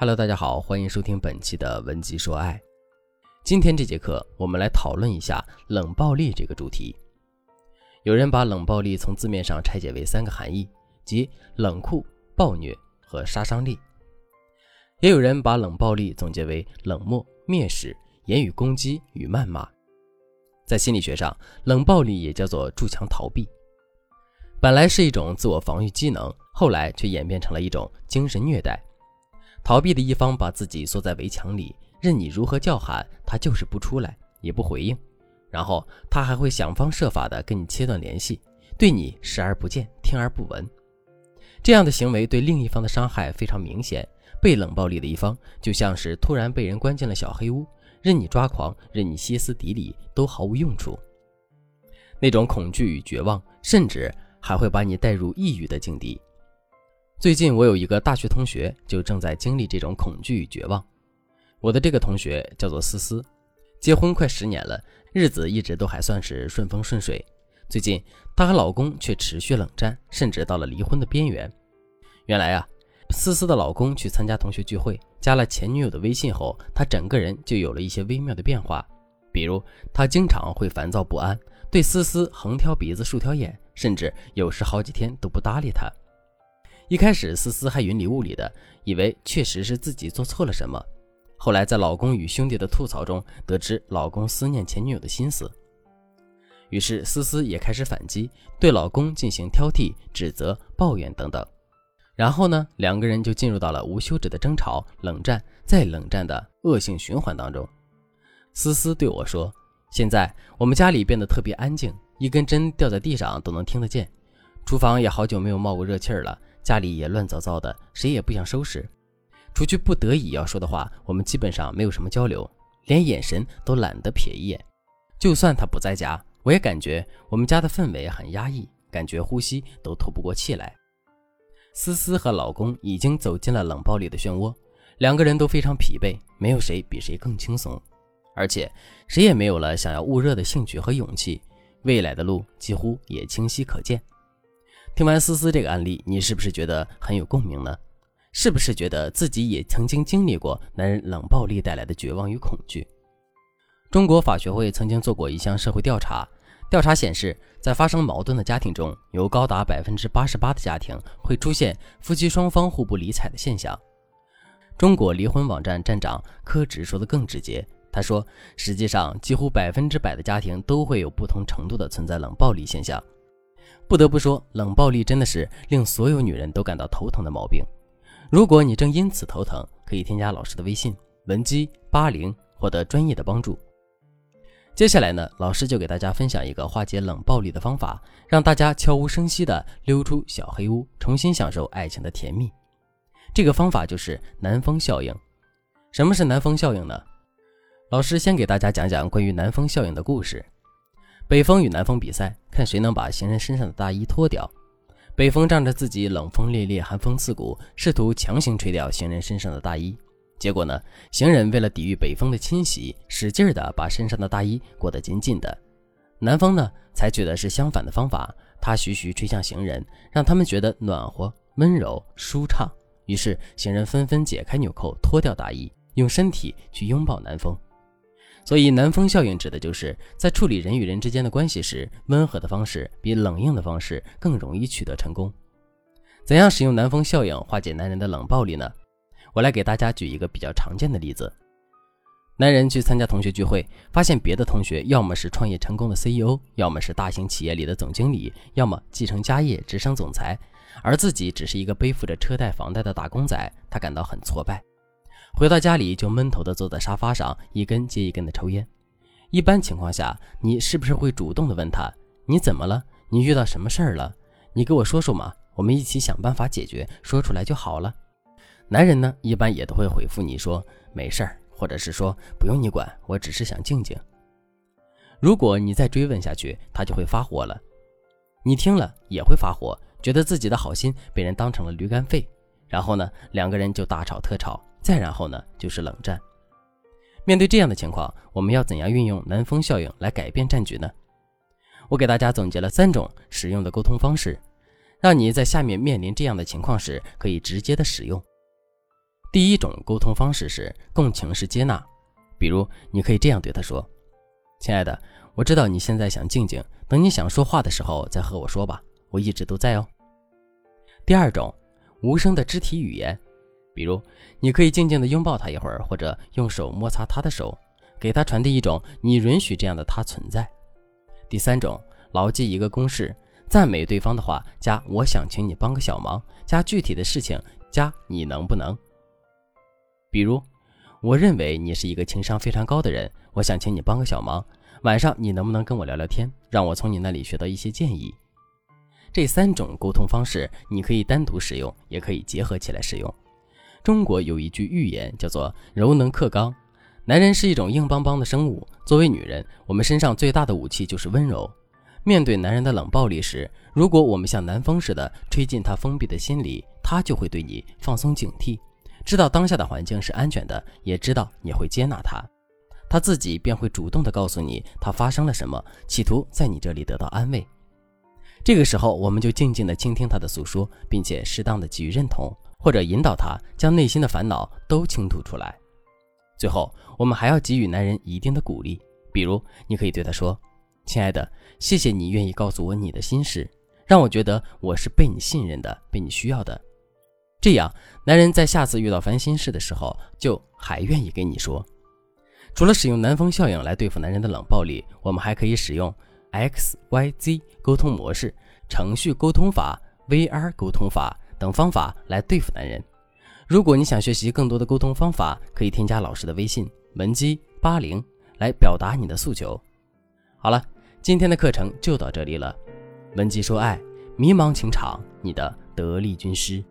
Hello，大家好，欢迎收听本期的文集说爱。今天这节课，我们来讨论一下冷暴力这个主题。有人把冷暴力从字面上拆解为三个含义，即冷酷、暴虐和杀伤力；也有人把冷暴力总结为冷漠、蔑视、言语攻击与谩骂。在心理学上，冷暴力也叫做筑墙逃避，本来是一种自我防御机能，后来却演变成了一种精神虐待。逃避的一方把自己缩在围墙里，任你如何叫喊，他就是不出来，也不回应。然后他还会想方设法的跟你切断联系，对你视而不见，听而不闻。这样的行为对另一方的伤害非常明显。被冷暴力的一方就像是突然被人关进了小黑屋，任你抓狂，任你歇斯底里，都毫无用处。那种恐惧与绝望，甚至还会把你带入抑郁的境地。最近我有一个大学同学，就正在经历这种恐惧与绝望。我的这个同学叫做思思，结婚快十年了，日子一直都还算是顺风顺水。最近她和老公却持续冷战，甚至到了离婚的边缘。原来啊，思思的老公去参加同学聚会，加了前女友的微信后，他整个人就有了一些微妙的变化。比如，他经常会烦躁不安，对思思横挑鼻子竖挑眼，甚至有时好几天都不搭理她。一开始，思思还云里雾里的，以为确实是自己做错了什么。后来，在老公与兄弟的吐槽中，得知老公思念前女友的心思，于是思思也开始反击，对老公进行挑剔、指责、抱怨等等。然后呢，两个人就进入到了无休止的争吵、冷战再冷战的恶性循环当中。思思对我说：“现在我们家里变得特别安静，一根针掉在地上都能听得见，厨房也好久没有冒过热气儿了。”家里也乱糟糟的，谁也不想收拾。除去不得已要说的话，我们基本上没有什么交流，连眼神都懒得瞥一眼。就算他不在家，我也感觉我们家的氛围很压抑，感觉呼吸都透不过气来。思思和老公已经走进了冷暴力的漩涡，两个人都非常疲惫，没有谁比谁更轻松，而且谁也没有了想要捂热的兴趣和勇气。未来的路几乎也清晰可见。听完思思这个案例，你是不是觉得很有共鸣呢？是不是觉得自己也曾经经历过男人冷暴力带来的绝望与恐惧？中国法学会曾经做过一项社会调查，调查显示，在发生矛盾的家庭中，有高达百分之八十八的家庭会出现夫妻双方互不理睬的现象。中国离婚网站站长柯直说的更直接，他说，实际上几乎百分之百的家庭都会有不同程度的存在冷暴力现象。不得不说，冷暴力真的是令所有女人都感到头疼的毛病。如果你正因此头疼，可以添加老师的微信文姬八零，获得专业的帮助。接下来呢，老师就给大家分享一个化解冷暴力的方法，让大家悄无声息地溜出小黑屋，重新享受爱情的甜蜜。这个方法就是南风效应。什么是南风效应呢？老师先给大家讲讲关于南风效应的故事。北风与南风比赛，看谁能把行人身上的大衣脱掉。北风仗着自己冷风烈烈、寒风刺骨，试图强行吹掉行人身上的大衣。结果呢，行人为了抵御北风的侵袭，使劲的把身上的大衣裹得紧紧的。南风呢，采取的是相反的方法，它徐徐吹向行人，让他们觉得暖和、温柔、舒畅。于是，行人纷纷解开纽扣，脱掉大衣，用身体去拥抱南风。所以，南风效应指的就是在处理人与人之间的关系时，温和的方式比冷硬的方式更容易取得成功。怎样使用南风效应化解男人的冷暴力呢？我来给大家举一个比较常见的例子：男人去参加同学聚会，发现别的同学要么是创业成功的 CEO，要么是大型企业里的总经理，要么继承家业直升总裁，而自己只是一个背负着车贷房贷的打工仔，他感到很挫败。回到家里就闷头的坐在沙发上，一根接一根的抽烟。一般情况下，你是不是会主动的问他：“你怎么了？你遇到什么事儿了？你给我说说嘛，我们一起想办法解决，说出来就好了。”男人呢，一般也都会回复你说：“没事儿。”或者是说：“不用你管，我只是想静静。”如果你再追问下去，他就会发火了。你听了也会发火，觉得自己的好心被人当成了驴肝肺，然后呢，两个人就大吵特吵。再然后呢，就是冷战。面对这样的情况，我们要怎样运用南风效应来改变战局呢？我给大家总结了三种实用的沟通方式，让你在下面面临这样的情况时可以直接的使用。第一种沟通方式是共情式接纳，比如你可以这样对他说：“亲爱的，我知道你现在想静静，等你想说话的时候再和我说吧，我一直都在哦。”第二种，无声的肢体语言，比如你可以静静的拥抱他一会儿，或者用手摩擦他的手，给他传递一种你允许这样的他存在。第三种，牢记一个公式：赞美对方的话加“我想请你帮个小忙”，加具体的事情加“你能不能”。比如，我认为你是一个情商非常高的人，我想请你帮个小忙，晚上你能不能跟我聊聊天，让我从你那里学到一些建议？这三种沟通方式，你可以单独使用，也可以结合起来使用。中国有一句寓言叫做“柔能克刚”，男人是一种硬邦邦的生物，作为女人，我们身上最大的武器就是温柔。面对男人的冷暴力时，如果我们像南风似的吹进他封闭的心里，他就会对你放松警惕。知道当下的环境是安全的，也知道你会接纳他，他自己便会主动的告诉你他发生了什么，企图在你这里得到安慰。这个时候，我们就静静的倾听他的诉说，并且适当的给予认同，或者引导他将内心的烦恼都倾吐出来。最后，我们还要给予男人一定的鼓励，比如你可以对他说：“亲爱的，谢谢你愿意告诉我你的心事，让我觉得我是被你信任的，被你需要的。”这样，男人在下次遇到烦心事的时候，就还愿意跟你说。除了使用南风效应来对付男人的冷暴力，我们还可以使用 X Y Z 沟通模式、程序沟通法、VR 沟通法等方法来对付男人。如果你想学习更多的沟通方法，可以添加老师的微信文姬八零来表达你的诉求。好了，今天的课程就到这里了。文姬说爱，迷茫情场，你的。得力军师。